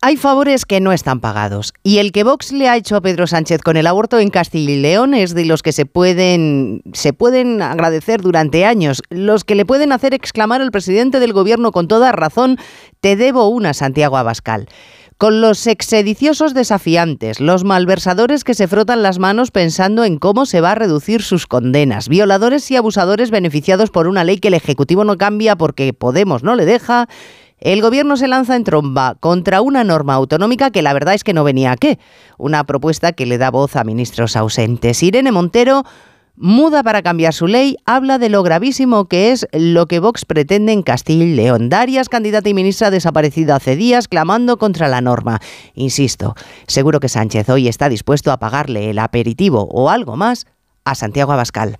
Hay favores que no están pagados. Y el que Vox le ha hecho a Pedro Sánchez con el aborto en Castilla y León es de los que se pueden, se pueden agradecer durante años. Los que le pueden hacer exclamar al presidente del gobierno con toda razón, te debo una, Santiago Abascal con los exediciosos desafiantes, los malversadores que se frotan las manos pensando en cómo se va a reducir sus condenas, violadores y abusadores beneficiados por una ley que el Ejecutivo no cambia porque Podemos no le deja, el gobierno se lanza en tromba contra una norma autonómica que la verdad es que no venía a qué. Una propuesta que le da voz a ministros ausentes. Irene Montero muda para cambiar su ley, habla de lo gravísimo que es lo que Vox pretende en Castilla y León. Darias, candidata y ministra desaparecida hace días, clamando contra la norma. Insisto, seguro que Sánchez hoy está dispuesto a pagarle el aperitivo o algo más a Santiago Abascal.